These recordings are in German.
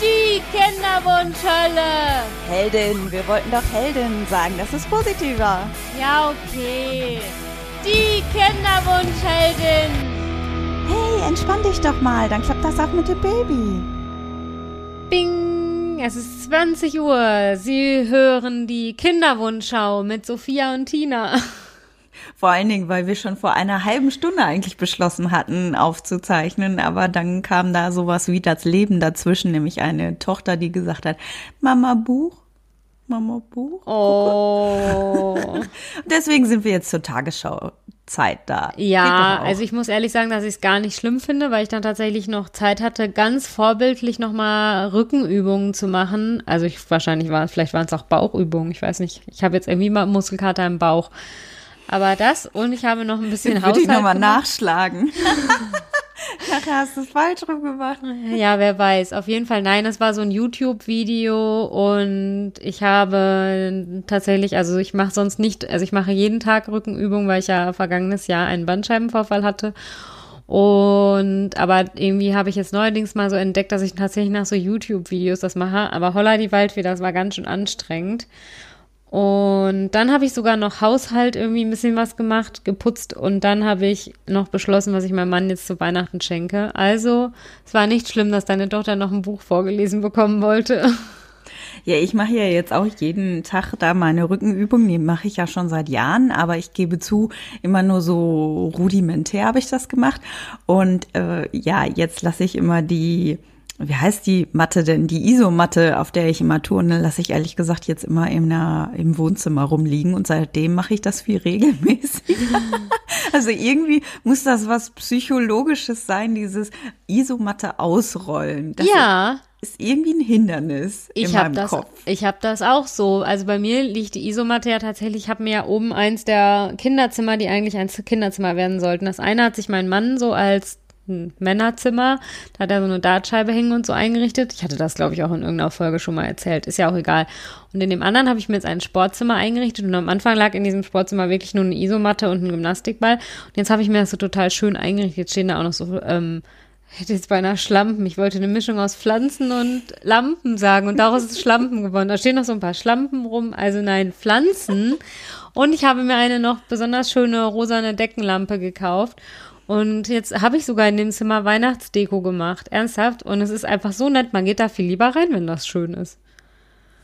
Die Kinderwunschhölle. Heldin, wir wollten doch Heldin sagen, das ist positiver. Ja, okay. Die Kinderwunschheldin. Hey, entspann dich doch mal, dann klappt das auch mit dem Baby. Bing, es ist 20 Uhr. Sie hören die Kinderwunschschau mit Sophia und Tina. Vor allen Dingen, weil wir schon vor einer halben Stunde eigentlich beschlossen hatten, aufzuzeichnen. Aber dann kam da sowas wie das Leben dazwischen, nämlich eine Tochter, die gesagt hat, Mama Buch, Mama Buch. Oh. Deswegen sind wir jetzt zur Tagesschauzeit da. Ja, also ich muss ehrlich sagen, dass ich es gar nicht schlimm finde, weil ich dann tatsächlich noch Zeit hatte, ganz vorbildlich nochmal Rückenübungen zu machen. Also ich wahrscheinlich war, vielleicht waren es auch Bauchübungen, ich weiß nicht. Ich habe jetzt irgendwie mal Muskelkater im Bauch. Aber das und ich habe noch ein bisschen Würde ich nochmal nachschlagen. Nachher hast du es falsch rum gemacht. Ja, wer weiß. Auf jeden Fall, nein, es war so ein YouTube-Video und ich habe tatsächlich, also ich mache sonst nicht, also ich mache jeden Tag Rückenübungen, weil ich ja vergangenes Jahr einen Bandscheibenvorfall hatte. Und aber irgendwie habe ich jetzt neuerdings mal so entdeckt, dass ich tatsächlich nach so YouTube-Videos das mache. Aber Holla die Waldfee, das war ganz schön anstrengend. Und dann habe ich sogar noch Haushalt irgendwie ein bisschen was gemacht, geputzt und dann habe ich noch beschlossen, was ich meinem Mann jetzt zu Weihnachten schenke. Also, es war nicht schlimm, dass deine Tochter noch ein Buch vorgelesen bekommen wollte. Ja, ich mache ja jetzt auch jeden Tag da meine Rückenübungen, die mache ich ja schon seit Jahren, aber ich gebe zu, immer nur so rudimentär habe ich das gemacht. Und äh, ja, jetzt lasse ich immer die wie heißt die Matte denn? Die Isomatte, auf der ich immer turne, lasse ich ehrlich gesagt jetzt immer in der, im Wohnzimmer rumliegen und seitdem mache ich das viel regelmäßig. also irgendwie muss das was Psychologisches sein, dieses Isomatte ausrollen. Das ja. Ist irgendwie ein Hindernis ich in meinem das, Kopf. Ich habe das auch so. Also bei mir liegt die Isomatte ja tatsächlich, ich habe mir ja oben eins der Kinderzimmer, die eigentlich ein Kinderzimmer werden sollten. Das eine hat sich mein Mann so als ein Männerzimmer. Da hat er so eine Dartscheibe hängen und so eingerichtet. Ich hatte das, glaube ich, auch in irgendeiner Folge schon mal erzählt. Ist ja auch egal. Und in dem anderen habe ich mir jetzt ein Sportzimmer eingerichtet und am Anfang lag in diesem Sportzimmer wirklich nur eine Isomatte und ein Gymnastikball. Und jetzt habe ich mir das so total schön eingerichtet. Jetzt stehen da auch noch so, ähm, hätte jetzt beinahe Schlampen. Ich wollte eine Mischung aus Pflanzen und Lampen sagen und daraus ist Schlampen geworden. Da stehen noch so ein paar Schlampen rum. Also nein, Pflanzen. Und ich habe mir eine noch besonders schöne rosane Deckenlampe gekauft. Und jetzt habe ich sogar in dem Zimmer Weihnachtsdeko gemacht. Ernsthaft. Und es ist einfach so nett. Man geht da viel lieber rein, wenn das schön ist.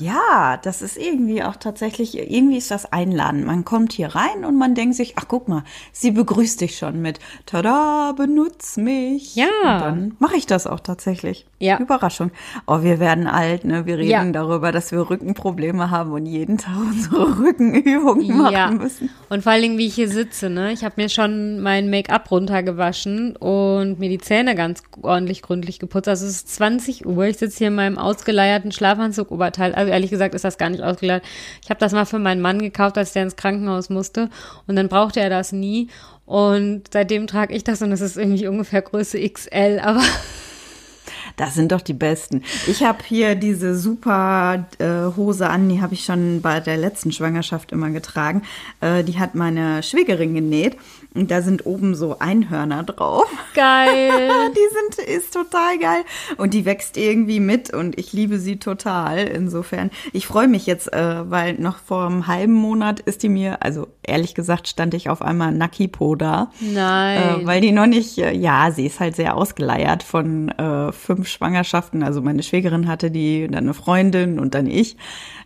Ja, das ist irgendwie auch tatsächlich, irgendwie ist das einladen. Man kommt hier rein und man denkt sich, ach guck mal, sie begrüßt dich schon mit, tada, benutz mich. Ja. Und dann mache ich das auch tatsächlich. Ja. Überraschung. Oh, wir werden alt, ne? Wir reden Ja. darüber, dass wir Rückenprobleme haben und jeden Tag unsere Rückenübungen machen ja. müssen. Und vor allen Dingen, wie ich hier sitze, ne? Ich habe mir schon mein Make-up runtergewaschen und mir die Zähne ganz ordentlich gründlich geputzt. Also es ist 20 Uhr. Ich sitze hier in meinem ausgeleierten Schlafanzug-Oberteil. Also ehrlich gesagt ist das gar nicht ausgeleiert. Ich habe das mal für meinen Mann gekauft, als der ins Krankenhaus musste. Und dann brauchte er das nie. Und seitdem trage ich das und es ist irgendwie ungefähr Größe XL. Aber Das sind doch die besten. Ich habe hier diese super äh, Hose an, die habe ich schon bei der letzten Schwangerschaft immer getragen. Äh, die hat meine Schwägerin genäht und da sind oben so Einhörner drauf. geil. Die sind ist total geil und die wächst irgendwie mit und ich liebe sie total. Insofern, ich freue mich jetzt, äh, weil noch vor einem halben Monat ist die mir, also ehrlich gesagt, stand ich auf einmal Nakipo da. Nein. Äh, weil die noch nicht, äh, ja, sie ist halt sehr ausgeleiert von äh, fünf Schwangerschaften. Also meine Schwägerin hatte die, dann eine Freundin und dann ich.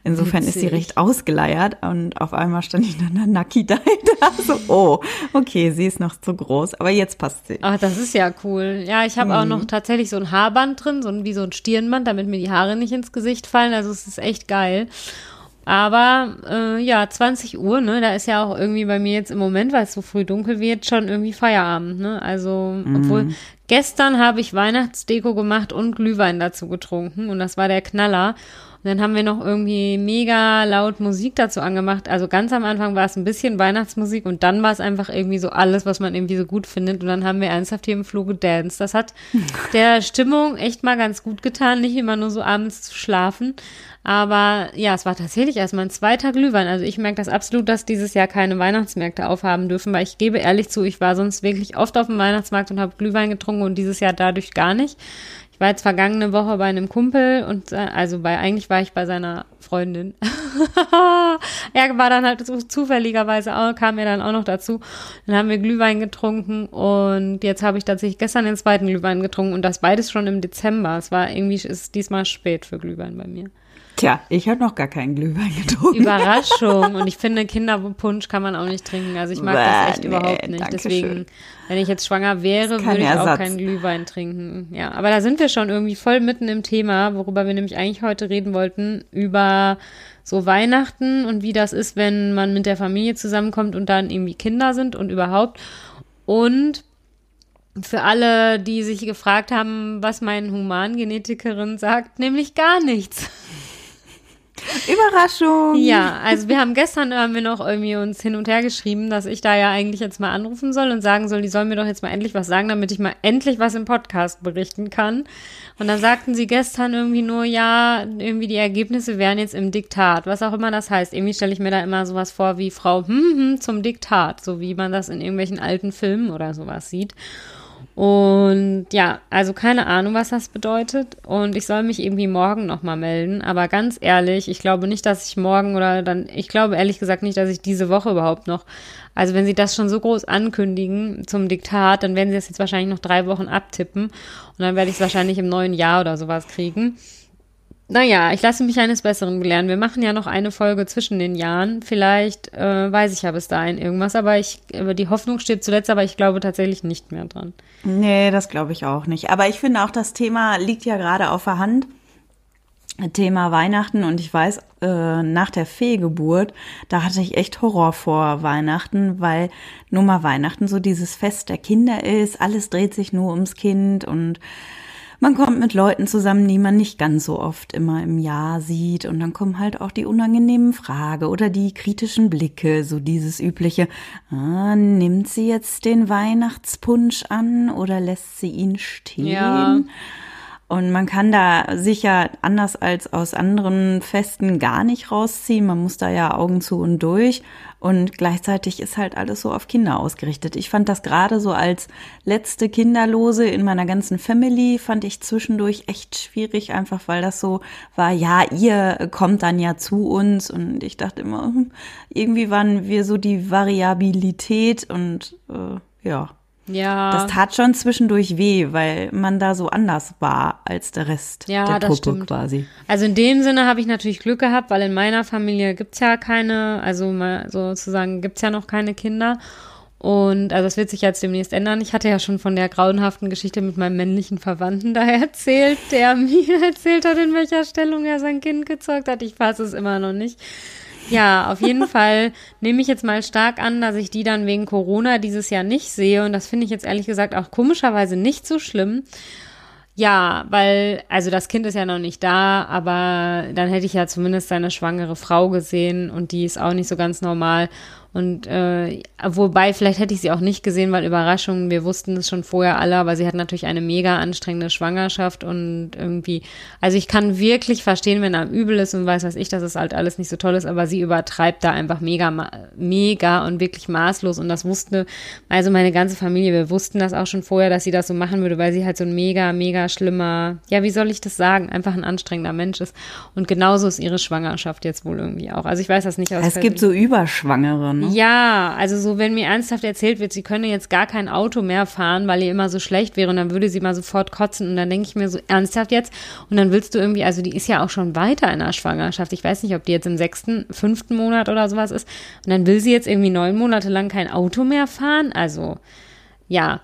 Insofern ist sie Witzig. recht ausgeleiert und auf einmal stand ich dann da Naki da. So, oh, okay, sie ist noch zu groß, aber jetzt passt sie. Ach, das ist ja cool. Ja, ich habe Mhm. auch noch tatsächlich so ein Haarband drin, so ein, wie so ein Stirnband, damit mir die Haare nicht ins Gesicht fallen. Also es ist echt geil. Aber äh, ja, 20 Uhr, ne, da ist ja auch irgendwie bei mir jetzt im Moment, weil es so früh dunkel wird, schon irgendwie Feierabend, ne? Also, obwohl gestern habe ich Weihnachtsdeko gemacht und Glühwein dazu getrunken und das war der Knaller. Und dann haben wir noch irgendwie mega laut Musik dazu angemacht. Also ganz am Anfang war es ein bisschen Weihnachtsmusik und dann war es einfach irgendwie so alles, was man irgendwie so gut findet. Und dann haben wir ernsthaft hier im Flur gedanced. Das hat der Stimmung echt mal ganz gut getan, nicht immer nur so abends zu schlafen. Aber ja, es war tatsächlich erst mein zweiter Glühwein. Also ich merke das absolut, dass dieses Jahr keine Weihnachtsmärkte aufhaben dürfen, weil ich gebe ehrlich zu, ich war sonst wirklich oft auf dem Weihnachtsmarkt und habe Glühwein getrunken und dieses Jahr dadurch gar nicht. War jetzt vergangene Woche bei einem Kumpel und äh, also bei eigentlich war ich bei seiner Freundin. er war dann halt zufälligerweise auch, kam er dann auch noch dazu. Dann haben wir Glühwein getrunken und jetzt habe ich tatsächlich gestern den zweiten Glühwein getrunken und das beides schon im Dezember. Es war irgendwie ist diesmal spät für Glühwein bei mir. Tja, ich habe noch gar keinen Glühwein getrunken. Überraschung. Und ich finde, Kinderpunsch kann man auch nicht trinken. Also ich mag Bäh, das echt nee, überhaupt nicht. Deswegen, schön. wenn ich jetzt schwanger wäre, würde ich Ersatz. auch keinen Glühwein trinken. Ja, aber da sind wir schon irgendwie voll mitten im Thema, worüber wir nämlich eigentlich heute reden wollten, über so Weihnachten und wie das ist, wenn man mit der Familie zusammenkommt und dann irgendwie Kinder sind und überhaupt. Und für alle, die sich gefragt haben, was meine Humangenetikerin sagt, nämlich gar nichts. Überraschung. Ja, also wir haben gestern haben wir noch irgendwie uns hin und her geschrieben, dass ich da ja eigentlich jetzt mal anrufen soll und sagen soll, die sollen mir doch jetzt mal endlich was sagen, damit ich mal endlich was im Podcast berichten kann. Und dann sagten sie gestern irgendwie nur, ja, irgendwie die Ergebnisse wären jetzt im Diktat, was auch immer das heißt. Irgendwie stelle ich mir da immer sowas vor wie Frau hm, hm, zum Diktat, so wie man das in irgendwelchen alten Filmen oder sowas sieht. Und ja, also keine Ahnung, was das bedeutet. Und ich soll mich irgendwie morgen nochmal melden. Aber ganz ehrlich, ich glaube nicht, dass ich morgen oder dann, ich glaube ehrlich gesagt nicht, dass ich diese Woche überhaupt noch, also wenn sie das schon so groß ankündigen zum Diktat, dann werden sie das jetzt wahrscheinlich noch drei Wochen abtippen. Und dann werde ich es wahrscheinlich im neuen Jahr oder sowas kriegen. Naja, ich lasse mich eines Besseren belehren. Wir machen ja noch eine Folge zwischen den Jahren. Vielleicht äh, weiß ich ja bis dahin irgendwas, aber ich, die Hoffnung steht zuletzt, aber ich glaube tatsächlich nicht mehr dran. Nee, das glaube ich auch nicht. Aber ich finde auch, das Thema liegt ja gerade auf der Hand. Thema Weihnachten und ich weiß, äh, nach der Fehlgeburt, da hatte ich echt Horror vor Weihnachten, weil nur mal Weihnachten so dieses Fest der Kinder ist, alles dreht sich nur ums Kind und man kommt mit Leuten zusammen, die man nicht ganz so oft immer im Jahr sieht. Und dann kommen halt auch die unangenehmen Frage oder die kritischen Blicke, so dieses übliche, ah, nimmt sie jetzt den Weihnachtspunsch an oder lässt sie ihn stehen? Ja. Und man kann da sicher anders als aus anderen Festen gar nicht rausziehen. Man muss da ja Augen zu und durch. Und gleichzeitig ist halt alles so auf Kinder ausgerichtet. Ich fand das gerade so als letzte Kinderlose in meiner ganzen Family, fand ich zwischendurch echt schwierig, einfach weil das so war, ja, ihr kommt dann ja zu uns. Und ich dachte immer, hm, irgendwie waren wir so die Variabilität und äh, ja. Ja. Das tat schon zwischendurch weh, weil man da so anders war als der Rest ja, der Truppe stimmt. quasi. Also in dem Sinne habe ich natürlich Glück gehabt, weil in meiner Familie gibt's ja keine, also sozusagen gibt's ja noch keine Kinder. Und also das wird sich jetzt demnächst ändern. Ich hatte ja schon von der grauenhaften Geschichte mit meinem männlichen Verwandten da erzählt, der mir erzählt hat, in welcher Stellung er sein Kind gezeugt hat. Ich fasse es immer noch nicht. Ja, auf jeden Fall nehme ich jetzt mal stark an, dass ich die dann wegen Corona dieses Jahr nicht sehe. Und das finde ich jetzt ehrlich gesagt auch komischerweise nicht so schlimm. Ja, weil, also das Kind ist ja noch nicht da, aber dann hätte ich ja zumindest seine schwangere Frau gesehen und die ist auch nicht so ganz normal. Und äh, wobei, vielleicht hätte ich sie auch nicht gesehen, weil Überraschung, wir wussten es schon vorher alle, aber sie hat natürlich eine mega anstrengende Schwangerschaft und irgendwie, also ich kann wirklich verstehen, wenn er übel ist und weiß was ich, dass es halt alles nicht so toll ist, aber sie übertreibt da einfach mega, mega und wirklich maßlos und das wusste, also meine ganze Familie, wir wussten das auch schon vorher, dass sie das so machen würde, weil sie halt so ein mega, mega schlimmer, ja, wie soll ich das sagen, einfach ein anstrengender Mensch ist. Und genauso ist ihre Schwangerschaft jetzt wohl irgendwie auch. Also ich weiß das nicht aus. Es gibt so Überschwangere, ne? Ja, also so, wenn mir ernsthaft erzählt wird, sie könne jetzt gar kein Auto mehr fahren, weil ihr immer so schlecht wäre und dann würde sie mal sofort kotzen und dann denke ich mir so, ernsthaft jetzt? Und dann willst du irgendwie, also die ist ja auch schon weiter in der Schwangerschaft. Ich weiß nicht, ob die jetzt im sechsten, fünften Monat oder sowas ist. Und dann will sie jetzt irgendwie neun Monate lang kein Auto mehr fahren. Also, ja.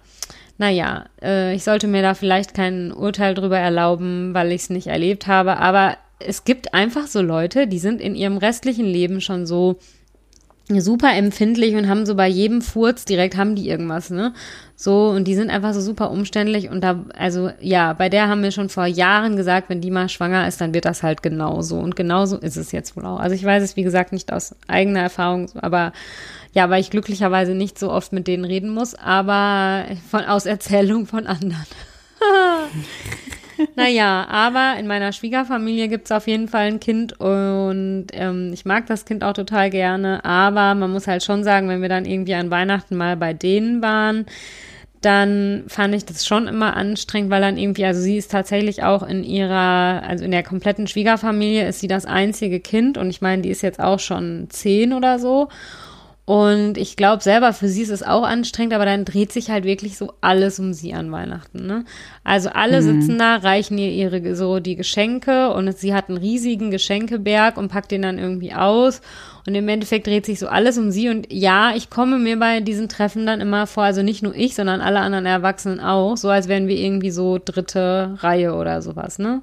Naja, äh, ich sollte mir da vielleicht kein Urteil drüber erlauben, weil ich es nicht erlebt habe. Aber es gibt einfach so Leute, die sind in ihrem restlichen Leben schon so super empfindlich und haben so bei jedem Furz direkt haben die irgendwas, ne? So, und die sind einfach so super umständlich und da, also ja, bei der haben wir schon vor Jahren gesagt, wenn die mal schwanger ist, dann wird das halt genauso. Und genauso ist es jetzt wohl auch. Also ich weiß es, wie gesagt, nicht aus eigener Erfahrung, aber ja, weil ich glücklicherweise nicht so oft mit denen reden muss, aber von, aus Erzählung von anderen. naja, aber in meiner Schwiegerfamilie gibt es auf jeden Fall ein Kind und ähm, ich mag das Kind auch total gerne. Aber man muss halt schon sagen, wenn wir dann irgendwie an Weihnachten mal bei denen waren, dann fand ich das schon immer anstrengend, weil dann irgendwie, also sie ist tatsächlich auch in ihrer, also in der kompletten Schwiegerfamilie ist sie das einzige Kind und ich meine, die ist jetzt auch schon zehn oder so. Und ich glaube selber, für sie ist es auch anstrengend, aber dann dreht sich halt wirklich so alles um sie an Weihnachten. Ne? Also alle mhm. sitzen da, reichen ihr ihre so die Geschenke und sie hat einen riesigen Geschenkeberg und packt den dann irgendwie aus. Und im Endeffekt dreht sich so alles um sie. Und ja, ich komme mir bei diesen Treffen dann immer vor, also nicht nur ich, sondern alle anderen Erwachsenen auch, so als wären wir irgendwie so dritte Reihe oder sowas, ne?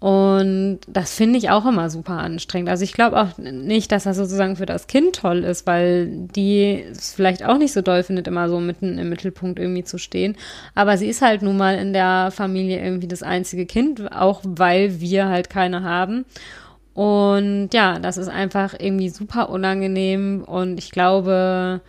Und das finde ich auch immer super anstrengend. Also ich glaube auch nicht, dass das sozusagen für das Kind toll ist, weil die es vielleicht auch nicht so doll findet, immer so mitten im Mittelpunkt irgendwie zu stehen. Aber sie ist halt nun mal in der Familie irgendwie das einzige Kind, auch weil wir halt keine haben. Und ja, das ist einfach irgendwie super unangenehm und ich glaube,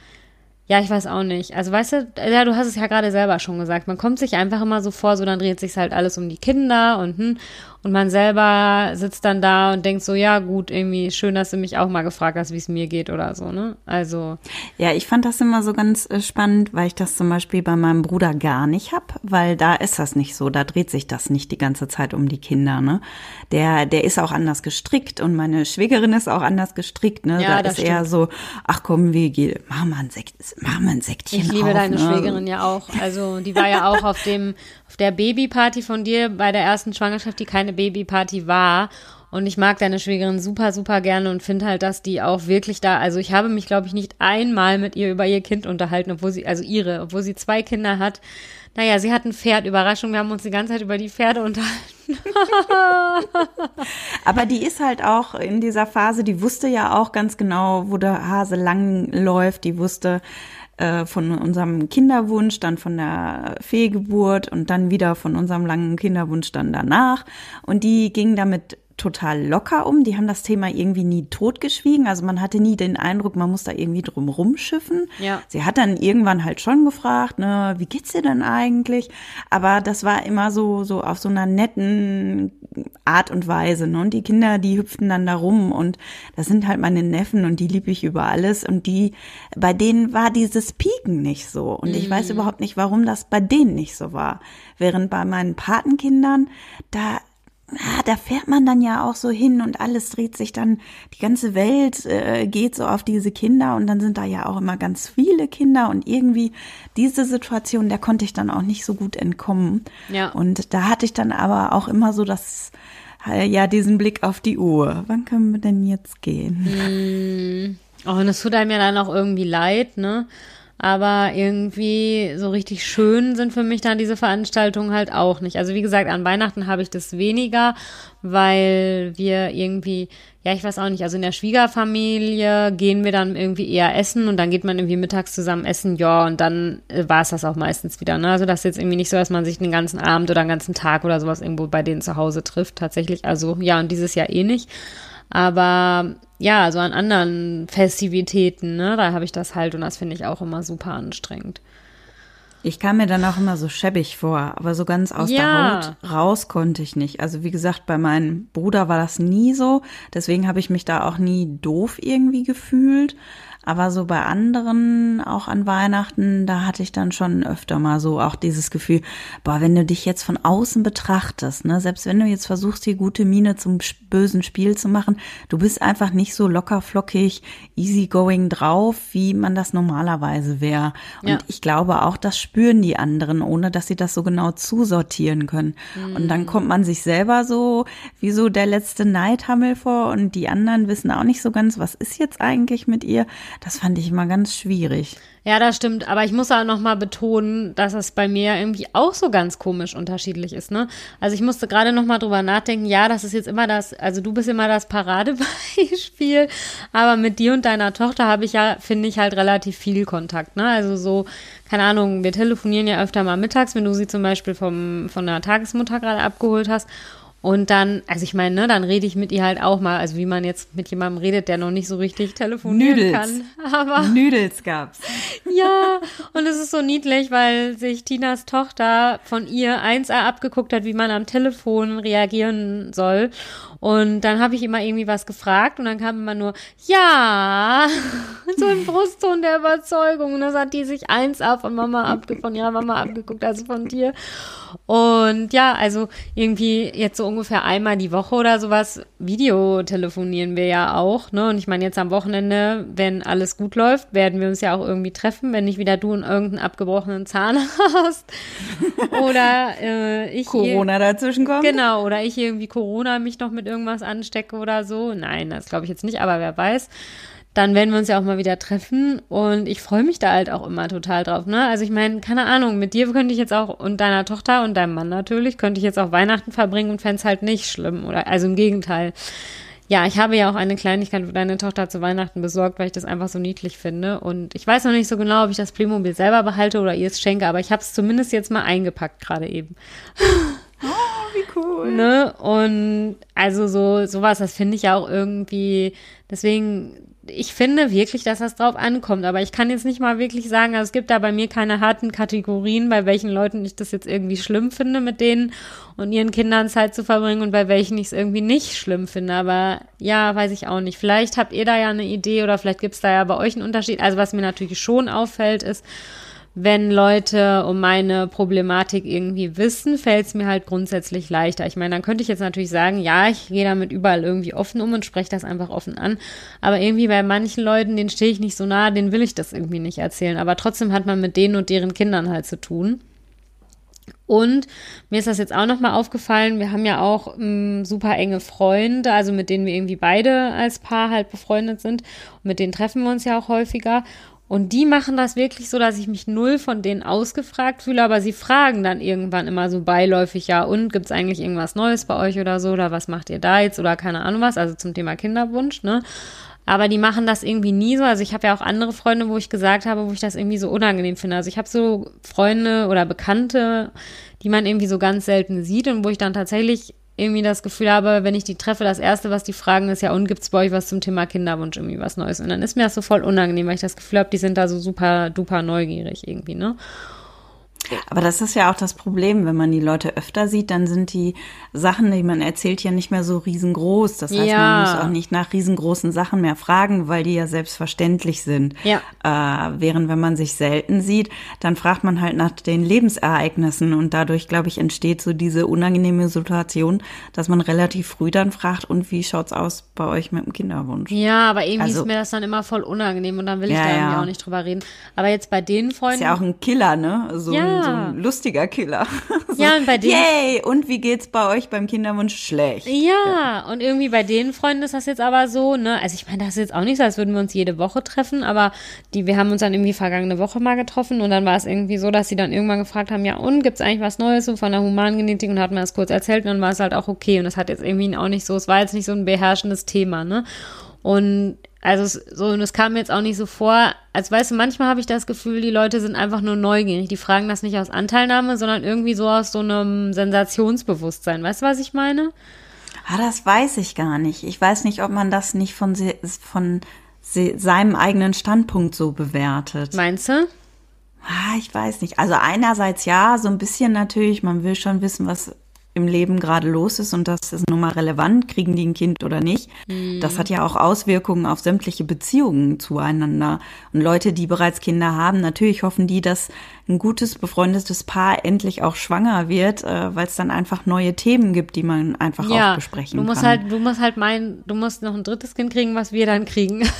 ja, ich weiß auch nicht. Also weißt du, ja, du hast es ja gerade selber schon gesagt. Man kommt sich einfach immer so vor, so dann dreht sich halt alles um die Kinder und hm, und man selber sitzt dann da und denkt so, ja gut, irgendwie schön, dass du mich auch mal gefragt hast, wie es mir geht oder so, ne? Also. Ja, ich fand das immer so ganz äh, spannend, weil ich das zum Beispiel bei meinem Bruder gar nicht hab, weil da ist das nicht so, da dreht sich das nicht die ganze Zeit um die Kinder, ne? Der, der ist auch anders gestrickt und meine Schwägerin ist auch anders gestrickt, ne? Ja, da ist stimmt. eher so, ach komm, wir gehen, machen wir ein Sekt, machen wir ein Sektchen Ich liebe auf, deine ne? Schwägerin ja auch. Also die war ja auch auf dem, auf der Babyparty von dir bei der ersten Schwangerschaft, die keine meine Babyparty war. Und ich mag deine Schwägerin super, super gerne und finde halt, dass die auch wirklich da, also ich habe mich, glaube ich, nicht einmal mit ihr über ihr Kind unterhalten, obwohl sie, also ihre, obwohl sie zwei Kinder hat. Naja, sie hat ein Pferd, Überraschung, wir haben uns die ganze Zeit über die Pferde unterhalten. Aber die ist halt auch in dieser Phase, die wusste ja auch ganz genau, wo der Hase lang läuft, die wusste, äh, von unserem Kinderwunsch, dann von der Fehlgeburt und dann wieder von unserem langen Kinderwunsch dann danach. Und die ging damit total locker um. Die haben das Thema irgendwie nie totgeschwiegen. Also man hatte nie den Eindruck, man muss da irgendwie drum rumschiffen. Ja. Sie hat dann irgendwann halt schon gefragt, ne, wie geht's dir denn eigentlich? Aber das war immer so, so auf so einer netten Art und Weise. Ne? Und die Kinder, die hüpften dann da rum und das sind halt meine Neffen und die liebe ich über alles. Und die, bei denen war dieses Pieken nicht so. Und ich weiß mhm. überhaupt nicht, warum das bei denen nicht so war. Während bei meinen Patenkindern, da ah, da fährt man dann ja auch so hin und alles dreht sich dann, die ganze Welt äh, geht so auf diese Kinder und dann sind da ja auch immer ganz viele Kinder und irgendwie diese Situation, der konnte ich dann auch nicht so gut entkommen. Ja. Und da hatte ich dann aber auch immer so das, äh, ja, diesen Blick auf die Uhr. Wann können wir denn jetzt gehen? Mm. Oh, und es tut einem ja dann auch irgendwie leid, ne? Aber irgendwie so richtig schön sind für mich dann diese Veranstaltungen halt auch nicht. Also wie gesagt, an Weihnachten habe ich das weniger, weil wir irgendwie, ja, ich weiß auch nicht, also in der Schwiegerfamilie gehen wir dann irgendwie eher essen und dann geht man irgendwie mittags zusammen essen, ja, und dann äh, war es das auch meistens wieder. Ne? Also das ist jetzt irgendwie nicht so, dass man sich den ganzen Abend oder den ganzen Tag oder sowas irgendwo bei denen zu Hause trifft, tatsächlich. Also ja, und dieses Jahr eh nicht. Aber ja, so an anderen Festivitäten, ne, da habe ich das halt und das finde ich auch immer super anstrengend. Ich kam mir dann auch immer so schäbig vor, aber so ganz aus ja. der Haut raus konnte ich nicht. Also wie gesagt, bei meinem Bruder war das nie so, deswegen habe ich mich da auch nie doof irgendwie gefühlt. Aber so bei anderen, auch an Weihnachten, da hatte ich dann schon öfter mal so auch dieses Gefühl, boah, wenn du dich jetzt von außen betrachtest, ne, selbst wenn du jetzt versuchst, die gute Miene zum bösen Spiel zu machen, du bist einfach nicht so locker flockig, easygoing drauf, wie man das normalerweise wäre. Und ja. ich glaube auch, das spüren die anderen, ohne dass sie das so genau zusortieren können. Mhm. Und dann kommt man sich selber so wie so der letzte Neidhammel vor und die anderen wissen auch nicht so ganz, was ist jetzt eigentlich mit ihr. Das fand ich immer ganz schwierig. Ja, das stimmt. Aber ich muss auch noch mal betonen, dass es bei mir irgendwie auch so ganz komisch unterschiedlich ist. Ne? Also ich musste gerade noch mal drüber nachdenken. Ja, das ist jetzt immer das. Also du bist immer das Paradebeispiel. Aber mit dir und deiner Tochter habe ich ja, finde ich, halt relativ viel Kontakt. Ne? Also so, keine Ahnung, wir telefonieren ja öfter mal mittags, wenn du sie zum Beispiel vom, von der Tagesmutter gerade abgeholt hast. Und dann, also ich meine, ne, dann rede ich mit ihr halt auch mal, also wie man jetzt mit jemandem redet, der noch nicht so richtig telefonieren Nüdels. kann. Aber Nüdels gab's. ja, und es ist so niedlich, weil sich Tinas Tochter von ihr 1A abgeguckt hat, wie man am Telefon reagieren soll. Und dann habe ich immer irgendwie was gefragt und dann kam immer nur, ja, so ein Brustton der Überzeugung. Und das hat die sich 1A von Mama abge von ihrer Mama abgeguckt, also von dir. Und ja, also irgendwie jetzt so ungefähr einmal die Woche oder sowas Videotelefonieren wir ja auch, ne? Und ich meine, jetzt am Wochenende, wenn alles gut läuft, werden wir uns ja auch irgendwie treffen, wenn nicht wieder du in irgendeinen abgebrochenen Zahn hast. oder äh, ich. Corona dazwischen kommt. Genau, oder ich irgendwie Corona mich noch mit irgendwas anstecke oder so. Nein, das glaube ich jetzt nicht, aber wer weiß dann werden wir uns ja auch mal wieder treffen und ich freue mich da halt auch immer total drauf, ne? Also ich meine, keine Ahnung, mit dir könnte ich jetzt auch und deiner Tochter und deinem Mann natürlich, könnte ich jetzt auch Weihnachten verbringen und fände es halt nicht schlimm oder also im Gegenteil. Ja, ich habe ja auch eine Kleinigkeit für deine Tochter zu Weihnachten besorgt, weil ich das einfach so niedlich finde. Und ich weiß noch nicht so genau, ob ich das Playmobil selber behalte oder ihr es schenke, aber ich habe es zumindest jetzt mal eingepackt gerade eben. Oh, wie cool. Ne? Und also so sowas, das finde ich ja auch irgendwie. Deswegen ich finde wirklich, dass das drauf ankommt, aber ich kann jetzt nicht mal wirklich sagen, also es gibt da bei mir keine harten Kategorien, bei welchen Leuten ich das jetzt irgendwie schlimm finde, mit denen und ihren Kindern Zeit zu verbringen und bei welchen ich es irgendwie nicht schlimm finde. Aber ja, weiß ich auch nicht. Vielleicht habt ihr da ja eine Idee oder vielleicht gibt es da ja bei euch einen Unterschied. Also was mir natürlich schon auffällt, ist, wenn Leute um meine Problematik irgendwie wissen, fällt es mir halt grundsätzlich leichter. Ich meine, dann könnte ich jetzt natürlich sagen, ja, ich gehe damit überall irgendwie offen um und spreche das einfach offen an. Aber irgendwie bei manchen Leuten, denen stehe ich nicht so nah, denen will ich das irgendwie nicht erzählen. Aber trotzdem hat man mit denen und deren Kindern halt zu tun. Und mir ist das jetzt auch nochmal aufgefallen, wir haben ja auch ähm, super enge Freunde, also mit denen wir irgendwie beide als Paar halt befreundet sind. Und mit denen treffen wir uns ja auch häufiger. Und die machen das wirklich so, dass ich mich null von denen ausgefragt fühle, aber sie fragen dann irgendwann immer so beiläufig, ja, und gibt's eigentlich irgendwas Neues bei euch oder so, oder was macht ihr da jetzt oder keine Ahnung was, also zum Thema Kinderwunsch, ne? Aber die machen das irgendwie nie so. Also ich habe ja auch andere Freunde, wo ich gesagt habe, wo ich das irgendwie so unangenehm finde. Also ich habe so Freunde oder Bekannte, die man irgendwie so ganz selten sieht und wo ich dann tatsächlich irgendwie das Gefühl habe, wenn ich die treffe, das Erste, was die fragen, ist ja, und gibt's bei euch was zum Thema Kinderwunsch, irgendwie was Neues? Und dann ist mir das so voll unangenehm, weil ich das Gefühl habe, die sind da so super duper neugierig irgendwie, ne? Aber das ist ja auch das Problem, wenn man die Leute öfter sieht, dann sind die Sachen, die man erzählt, ja nicht mehr so riesengroß. Das heißt, Ja. man muss auch nicht nach riesengroßen Sachen mehr fragen, weil die ja selbstverständlich sind. Ja. Äh, während wenn man sich selten sieht, dann fragt man halt nach den Lebensereignissen und dadurch, glaube ich, entsteht so diese unangenehme Situation, dass man relativ früh dann fragt, und wie schaut's aus bei euch mit dem Kinderwunsch? Ja, aber irgendwie Also- ist mir das dann immer voll unangenehm und dann will ich Ja, da irgendwie ja. auch nicht drüber reden. Aber jetzt bei den Freunden. Ist ja auch ein Killer, ne? So, Ja. ein, so ein lustiger Killer. so, Ja, und bei denen- Yay! Und wie geht's bei euch beim Kinderwunsch? Schlecht. Ja, und irgendwie bei den Freunden ist das jetzt aber so, ne? Also ich meine, das ist jetzt auch nicht so, als würden wir uns jede Woche treffen, aber die, wir haben uns dann irgendwie vergangene Woche mal getroffen und dann war es irgendwie so, dass sie dann irgendwann gefragt haben, ja, und gibt's eigentlich was Neues so von der Humangenetik und hat mir das kurz erzählt und dann war es halt auch okay und das hat jetzt irgendwie auch nicht so, es war jetzt nicht so ein beherrschendes Thema, ne? Und also es, so, und es kam mir jetzt auch nicht so vor, als weißt du, manchmal habe ich das Gefühl, die Leute sind einfach nur neugierig. Die fragen das nicht aus Anteilnahme, sondern irgendwie so aus so einem Sensationsbewusstsein. Weißt du, was ich meine? Ah, das weiß ich gar nicht. Ich weiß nicht, ob man das nicht von, se von se seinem eigenen Standpunkt so bewertet. Meinst du? Ah, ich weiß nicht. Also einerseits ja, so ein bisschen natürlich, man will schon wissen, was im Leben gerade los ist und das ist nun mal relevant, kriegen die ein Kind oder nicht. Das hat ja auch Auswirkungen auf sämtliche Beziehungen zueinander. Und Leute, die bereits Kinder haben, natürlich hoffen die, dass ein gutes, befreundetes Paar endlich auch schwanger wird, äh, weil es dann einfach neue Themen gibt, die man einfach auch besprechen du musst kann. halt, du musst halt meinen, du musst noch ein drittes Kind kriegen, was wir dann kriegen.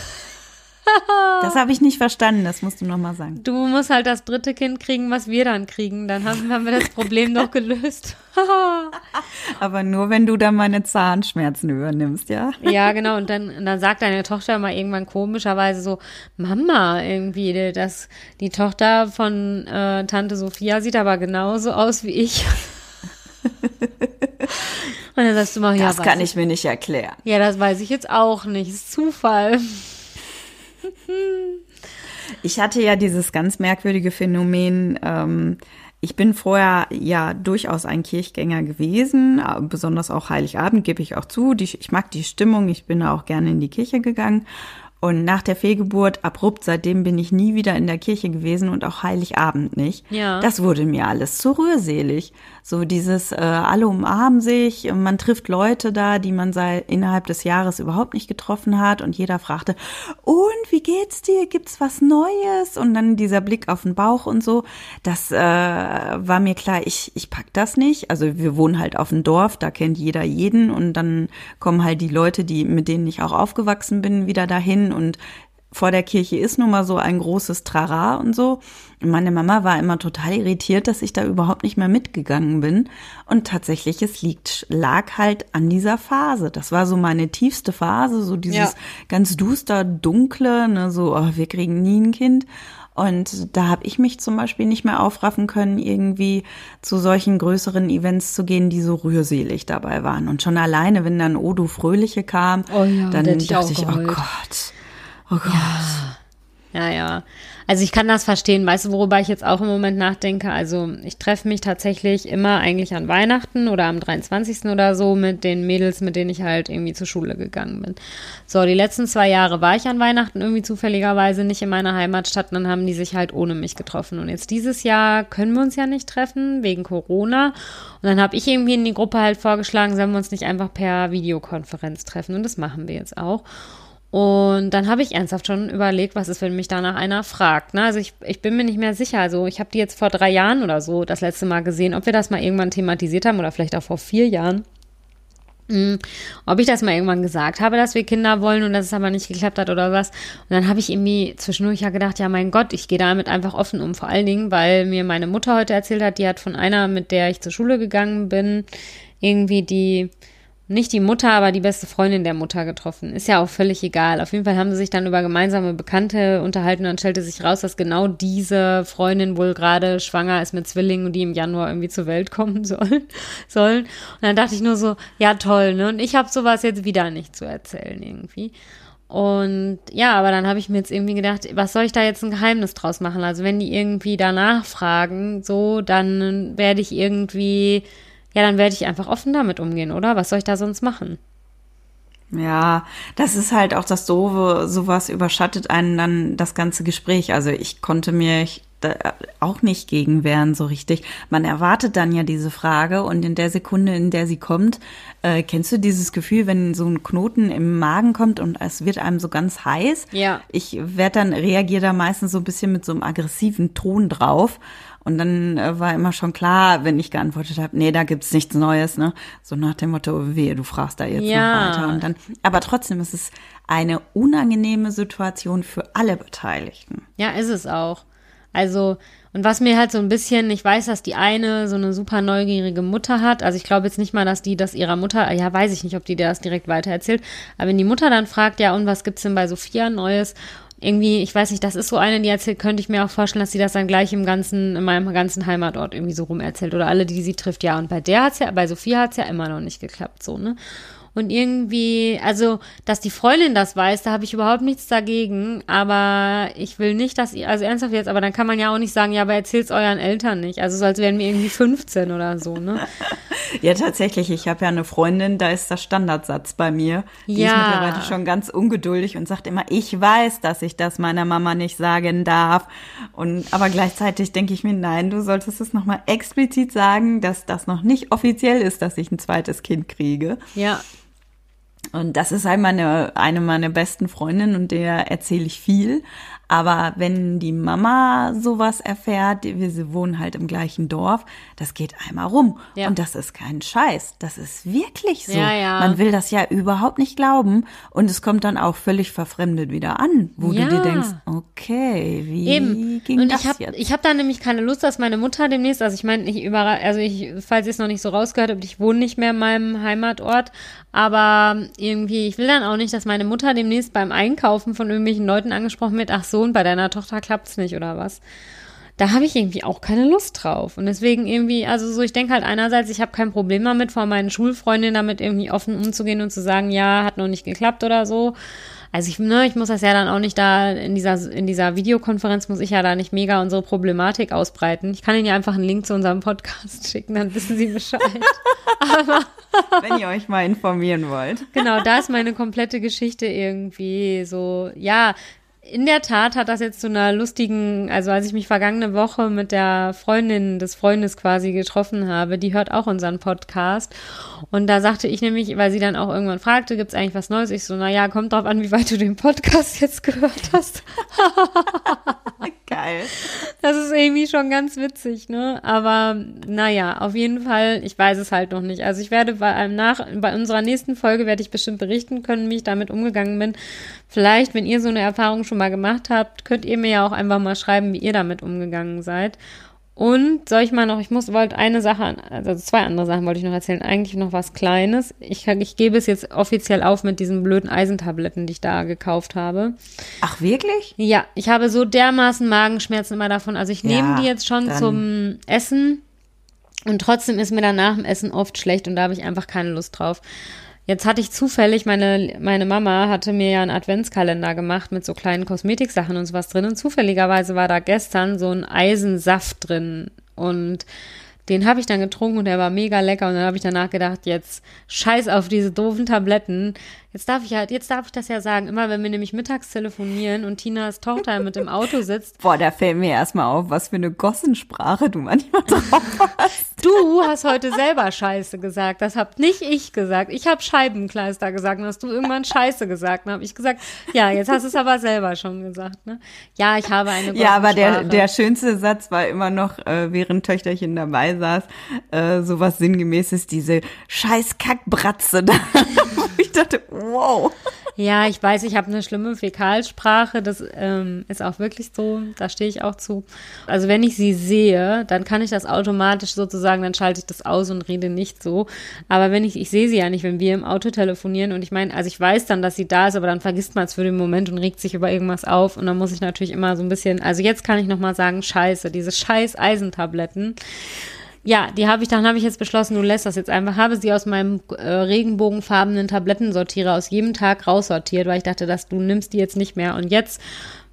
Das habe ich nicht verstanden, das musst du nochmal sagen. Du musst halt das dritte Kind kriegen, was wir dann kriegen. Dann haben, haben wir das Problem doch gelöst. Aber nur, wenn du dann meine Zahnschmerzen übernimmst, ja? ja, genau. Und dann, und dann sagt deine Tochter mal irgendwann komischerweise so, Mama, irgendwie, das, die Tochter von äh, Tante Sophia sieht aber genauso aus wie ich. Und dann sagst du mal, ja, Das kann ich mir nicht erklären. Ja, das weiß ich jetzt auch nicht. Ist Zufall. Ich hatte ja dieses ganz merkwürdige Phänomen. Ähm, ich bin vorher ja durchaus ein Kirchgänger gewesen, besonders auch Heiligabend gebe ich auch zu. Die, ich mag die Stimmung, ich bin auch gerne in die Kirche gegangen und nach der Fehlgeburt, abrupt, seitdem bin ich nie wieder in der Kirche gewesen und auch Heiligabend nicht. Ja. Das wurde mir alles zu rührselig. So dieses, äh, alle umarmen sich, man trifft Leute da, die man seit innerhalb des Jahres überhaupt nicht getroffen hat und jeder fragte, und wie geht's dir? Gibt's was Neues? Und dann dieser Blick auf den Bauch und so. Das äh, war mir klar, ich, ich pack das nicht. Also wir wohnen halt auf dem Dorf, da kennt jeder jeden und dann kommen halt die Leute, die, mit denen ich auch aufgewachsen bin, wieder dahin und vor der Kirche ist nun mal so ein großes Trara und so. Und meine Mama war immer total irritiert, dass ich da überhaupt nicht mehr mitgegangen bin. Und tatsächlich, es liegt, lag halt an dieser Phase. Das war so meine tiefste Phase, so dieses ja. ganz duster, dunkle, ne, so, oh, wir kriegen nie ein Kind. Und da habe ich mich zum Beispiel nicht mehr aufraffen können, irgendwie zu solchen größeren Events zu gehen, die so rührselig dabei waren. Und schon alleine, wenn dann Odo Fröhliche kam, oh ja, dann dachte ich, ich oh Gott Oh Gott. Ja. ja, ja. Also ich kann das verstehen. Weißt du, worüber ich jetzt auch im Moment nachdenke? Also ich treffe mich tatsächlich immer eigentlich an Weihnachten oder am 23. oder so mit den Mädels, mit denen ich halt irgendwie zur Schule gegangen bin. So, die letzten zwei Jahre war ich an Weihnachten irgendwie zufälligerweise nicht in meiner Heimatstadt und dann haben die sich halt ohne mich getroffen. Und jetzt dieses Jahr können wir uns ja nicht treffen wegen Corona. Und dann habe ich irgendwie in die Gruppe halt vorgeschlagen, sollen wir uns nicht einfach per Videokonferenz treffen. Und das machen wir jetzt auch. Und dann habe ich ernsthaft schon überlegt, was ist, wenn mich danach einer fragt. Ne? Also ich, ich bin mir nicht mehr sicher. Also ich habe die jetzt vor drei Jahren oder so das letzte Mal gesehen, ob wir das mal irgendwann thematisiert haben oder vielleicht auch vor vier Jahren. Hm, ob ich das mal irgendwann gesagt habe, dass wir Kinder wollen und dass es aber nicht geklappt hat oder was. Und dann habe ich irgendwie zwischendurch ja gedacht, ja mein Gott, ich gehe damit einfach offen um. Vor allen Dingen, weil mir meine Mutter heute erzählt hat, die hat von einer, mit der ich zur Schule gegangen bin, irgendwie die nicht die Mutter, aber die beste Freundin der Mutter getroffen. Ist ja auch völlig egal. Auf jeden Fall haben sie sich dann über gemeinsame Bekannte unterhalten und dann stellte sich raus, dass genau diese Freundin wohl gerade schwanger ist mit Zwillingen und die im Januar irgendwie zur Welt kommen sollen. sollen. Und dann dachte ich nur so, ja toll, ne? Und ich habe sowas jetzt wieder nicht zu erzählen irgendwie. Und ja, aber dann habe ich mir jetzt irgendwie gedacht, was soll ich da jetzt ein Geheimnis draus machen? Also wenn die irgendwie danach fragen, so, dann werde ich irgendwie ja, dann werde ich einfach offen damit umgehen, oder? Was soll ich da sonst machen? Ja, das ist halt auch das Doofe, sowas überschattet einen dann das ganze Gespräch. Also ich konnte mir auch nicht gegen wehren so richtig. Man erwartet dann ja diese Frage und in der Sekunde, in der sie kommt, äh, kennst du dieses Gefühl, wenn so ein Knoten im Magen kommt und es wird einem so ganz heiß? Ja. Ich werde dann, reagiere da meistens so ein bisschen mit so einem aggressiven Ton drauf und dann äh, war immer schon klar, wenn ich geantwortet habe, nee, da gibt's nichts Neues, ne? So nach dem Motto, wehe, du fragst da jetzt ja. noch weiter. Und dann, aber trotzdem ist es eine unangenehme Situation für alle Beteiligten. Ja, ist es auch. Also, und was mir halt so ein bisschen, ich weiß, dass die eine so eine super neugierige Mutter hat. Also ich glaube jetzt nicht mal, dass die das ihrer Mutter, ja, weiß ich nicht, ob die dir das direkt weitererzählt. Aber wenn die Mutter dann fragt, ja, und was gibt's denn bei Sophia Neues? Irgendwie, ich weiß nicht, das ist so eine, die erzählt, könnte ich mir auch vorstellen, dass sie das dann gleich im ganzen, in meinem ganzen Heimatort irgendwie so rum erzählt oder alle, die sie trifft, ja. Und bei der hat's ja, bei Sophia hat's ja immer noch nicht geklappt, so, ne? Und irgendwie, also, dass die Freundin das weiß, da habe ich überhaupt nichts dagegen. Aber ich will nicht, dass ihr, also ernsthaft jetzt, aber dann kann man ja auch nicht sagen, ja, aber erzählt's euren Eltern nicht. Also so als wären wir irgendwie 15 oder so, ne? Ja, tatsächlich. Ich habe ja eine Freundin, da ist das Standardsatz bei mir. Die ja. ist mittlerweile schon ganz ungeduldig und sagt immer, ich weiß, dass ich das meiner Mama nicht sagen darf. Und aber gleichzeitig denke ich mir, nein, du solltest es nochmal explizit sagen, dass das noch nicht offiziell ist, dass ich ein zweites Kind kriege. Ja. Und das ist halt meine, eine meiner besten Freundinnen und der erzähle ich viel. Aber wenn die Mama sowas erfährt, wir wohnen halt im gleichen Dorf, das geht einmal rum. Ja. Und das ist kein Scheiß. Das ist wirklich so. Ja, ja. Man will das ja überhaupt nicht glauben. Und es kommt dann auch völlig verfremdet wieder an, wo du dir denkst, okay, wie Eben. ging und das ich hab, jetzt? Ich habe da nämlich keine Lust, dass meine Mutter demnächst, also ich meine, ich überall, also ich, falls ihr es noch nicht so rausgehört habt, ich wohne nicht mehr in meinem Heimatort, aber irgendwie, ich will dann auch nicht, dass meine Mutter demnächst beim Einkaufen von irgendwelchen Leuten angesprochen wird, ach so, und bei deiner Tochter klappt's nicht oder was. Da habe ich irgendwie auch keine Lust drauf. Und deswegen irgendwie, also so, ich denke halt einerseits, ich habe kein Problem damit, vor meinen Schulfreundinnen damit irgendwie offen umzugehen und zu sagen, ja, hat noch nicht geklappt oder so. also ich, ne, ich muss das ja dann auch nicht da in dieser, in dieser Videokonferenz muss ich ja da nicht mega unsere Problematik ausbreiten. Ich kann Ihnen ja einfach einen Link zu unserem Podcast schicken, dann wissen Sie Bescheid. Aber wenn ihr euch mal informieren wollt. Genau, da ist meine komplette Geschichte irgendwie so, ja, in der Tat hat das jetzt zu einer lustigen, also als ich mich vergangene Woche mit der Freundin des Freundes quasi getroffen habe, die hört auch unseren Podcast. Und da sagte ich nämlich, weil sie dann auch irgendwann fragte, gibt es eigentlich was Neues? Ich so, na ja, kommt drauf an, wie weit du den Podcast jetzt gehört hast. Geil. Das ist irgendwie schon ganz witzig, ne? Aber naja, auf jeden Fall, ich weiß es halt noch nicht. Also ich werde bei einem nach, bei unserer nächsten Folge werde ich bestimmt berichten können, wie ich damit umgegangen bin. Vielleicht, wenn ihr so eine Erfahrung schon mal gemacht habt, könnt ihr mir ja auch einfach mal schreiben, wie ihr damit umgegangen seid. Und soll ich mal noch, ich muss, wollte eine Sache, also zwei andere Sachen wollte ich noch erzählen. Eigentlich noch was Kleines. Ich, ich gebe es jetzt offiziell auf mit diesen blöden Eisentabletten, die ich da gekauft habe. Ach, wirklich? Ja, ich habe so dermaßen Magenschmerzen immer davon. Also ich nehme ja, die jetzt schon zum Essen und trotzdem ist mir dann nach dem Essen oft schlecht und da habe ich einfach keine Lust drauf. Jetzt hatte ich zufällig, meine, meine Mama hatte mir ja einen Adventskalender gemacht mit so kleinen Kosmetiksachen und sowas drin. Und zufälligerweise war da gestern so ein Eisensaft drin. Und den habe ich dann getrunken und der war mega lecker. Und dann habe ich danach gedacht, jetzt scheiß auf diese doofen Tabletten. Jetzt darf ich halt, jetzt darf ich das ja sagen, immer wenn wir nämlich mittags telefonieren und Tinas Tochter mit im Auto sitzt. Boah, da fällt mir erstmal auf, was für eine Gossensprache du manchmal drauf hast. Du hast heute selber Scheiße gesagt. Das hab nicht ich gesagt. Ich habe Scheibenkleister gesagt. Und hast du irgendwann Scheiße gesagt. Dann habe ich gesagt, ja, jetzt hast du es aber selber schon gesagt. Ne? Ja, ich habe eine Ja, aber der, der schönste Satz war immer noch, äh, während Töchterchen dabei saß, äh, sowas sinngemäßes, diese scheiß Kackbratze da. ich dachte, wow. Ja, ich weiß, ich habe eine schlimme Fäkalsprache. Das ähm, ist auch wirklich so. Da stehe ich auch zu. Also wenn ich sie sehe, dann kann ich das automatisch sozusagen, dann schalte ich das aus und rede nicht so. Aber wenn ich, ich sehe sie ja nicht, wenn wir im Auto telefonieren und ich meine, also ich weiß dann, dass sie da ist, aber dann vergisst man es für den Moment und regt sich über irgendwas auf und dann muss ich natürlich immer so ein bisschen, also jetzt kann ich nochmal sagen, scheiße, diese scheiß Eisentabletten ja, die habe ich, dann habe ich jetzt beschlossen, du lässt das jetzt einfach. Habe sie aus meinem äh, regenbogenfarbenen Tablettensortierer aus jedem Tag raussortiert, weil ich dachte, dass du nimmst die jetzt nicht mehr. Und jetzt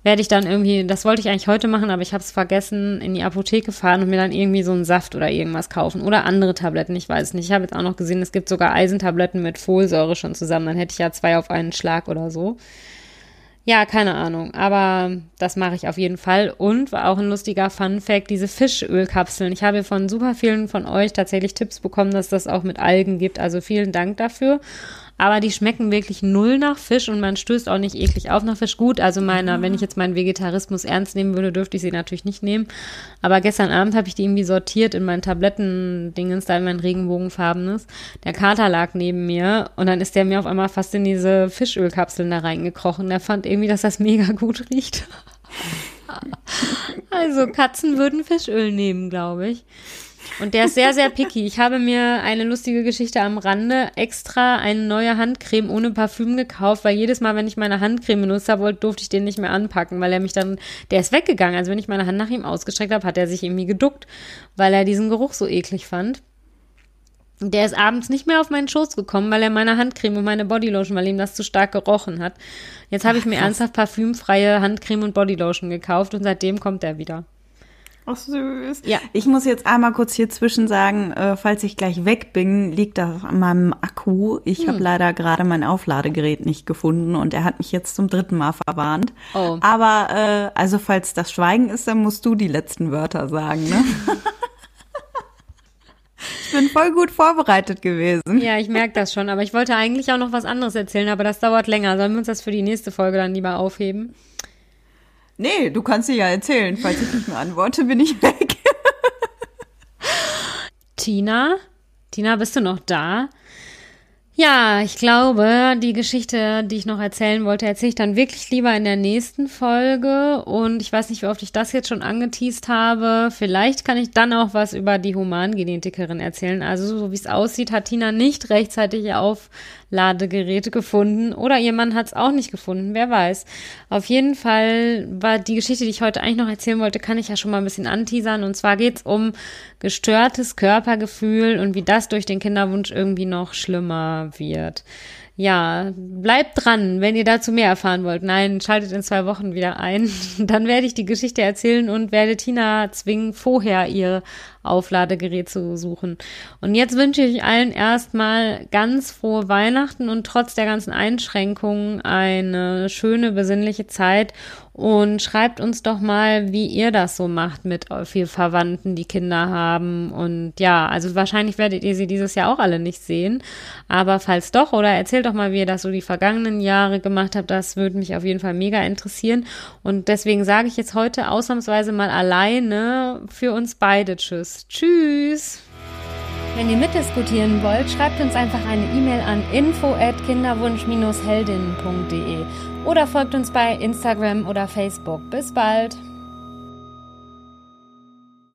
werde ich dann irgendwie, das wollte ich eigentlich heute machen, aber ich habe es vergessen, in die Apotheke fahren und mir dann irgendwie so einen Saft oder irgendwas kaufen oder andere Tabletten, ich weiß nicht. Ich habe jetzt auch noch gesehen, es gibt sogar Eisentabletten mit Folsäure schon zusammen, dann hätte ich ja zwei auf einen Schlag oder so. Ja, keine Ahnung, aber das mache ich auf jeden Fall. Und war auch ein lustiger Fun Fact, diese Fischölkapseln. Ich habe von super vielen von euch tatsächlich Tipps bekommen, dass das auch mit Algen gibt. Also vielen Dank dafür aber die schmecken wirklich null nach Fisch und man stößt auch nicht eklig auf nach Fisch. Gut, also meiner, wenn ich jetzt meinen Vegetarismus ernst nehmen würde, dürfte ich sie natürlich nicht nehmen. Aber gestern Abend habe ich die irgendwie sortiert in meinen Tabletten-Dingens, da in mein Regenbogenfarbenes. Der Kater lag neben mir und dann ist der mir auf einmal fast in diese Fischölkapseln da reingekrochen. Der fand irgendwie, dass das mega gut riecht. also Katzen würden Fischöl nehmen, glaube ich. Und der ist sehr, sehr picky. Ich habe mir eine lustige Geschichte am Rande extra eine neue Handcreme ohne Parfüm gekauft, weil jedes Mal, wenn ich meine Handcreme benutzt habe, durfte ich den nicht mehr anpacken, weil er mich dann, der ist weggegangen. Also wenn ich meine Hand nach ihm ausgestreckt habe, hat er sich irgendwie geduckt, weil er diesen Geruch so eklig fand. Der ist abends nicht mehr auf meinen Schoß gekommen, weil er meine Handcreme und meine Bodylotion, weil ihm das zu stark gerochen hat. Jetzt habe ich mir ernsthaft parfümfreie Handcreme und Bodylotion gekauft und seitdem kommt er wieder. Ach süß. Ja. Ich muss jetzt einmal kurz hier zwischen sagen, äh, falls ich gleich weg bin, liegt das an meinem Akku. Ich hm. habe leider gerade mein Aufladegerät nicht gefunden und er hat mich jetzt zum dritten Mal verwarnt. Oh. Aber äh, also falls das Schweigen ist, dann musst du die letzten Wörter sagen, ne? ich bin voll gut vorbereitet gewesen. Ja, ich merke das schon, aber ich wollte eigentlich auch noch was anderes erzählen, aber das dauert länger. Sollen wir uns das für die nächste Folge dann lieber aufheben? Nee, du kannst dir ja erzählen. Falls ich nicht mehr antworte, bin ich weg. Tina? Tina, bist du noch da? Ja, ich glaube, die Geschichte, die ich noch erzählen wollte, erzähle ich dann wirklich lieber in der nächsten Folge. Und ich weiß nicht, wie oft ich das jetzt schon angeteased habe. Vielleicht kann ich dann auch was über die Humangenetikerin erzählen. Also, so wie es aussieht, hat Tina nicht rechtzeitig Aufladegeräte gefunden. Oder ihr Mann hat es auch nicht gefunden, wer weiß. Auf jeden Fall war die Geschichte, die ich heute eigentlich noch erzählen wollte, kann ich ja schon mal ein bisschen anteasern. Und zwar geht es um gestörtes Körpergefühl und wie das durch den Kinderwunsch irgendwie noch schlimmer wird. ja, bleibt dran, wenn ihr dazu mehr erfahren wollt. Nein, schaltet in zwei Wochen wieder ein. Dann werde ich die Geschichte erzählen und werde Tina zwingen, vorher ihr Aufladegerät zu suchen. Und jetzt wünsche ich allen erstmal ganz frohe Weihnachten und trotz der ganzen Einschränkungen eine schöne, besinnliche Zeit und schreibt uns doch mal, wie ihr das so macht mit vier Verwandten, die Kinder haben. Und ja, also wahrscheinlich werdet ihr sie dieses Jahr auch alle nicht sehen. Aber falls doch, oder erzählt doch mal, wie ihr das so die vergangenen Jahre gemacht habt. Das würde mich auf jeden Fall mega interessieren. Und deswegen sage ich jetzt heute ausnahmsweise mal alleine für uns beide Tschüss. Tschüss! Wenn ihr mitdiskutieren wollt, schreibt uns einfach eine E-Mail an info at kinderwunsch-heldinnen.de oder folgt uns bei Instagram oder Facebook. Bis bald!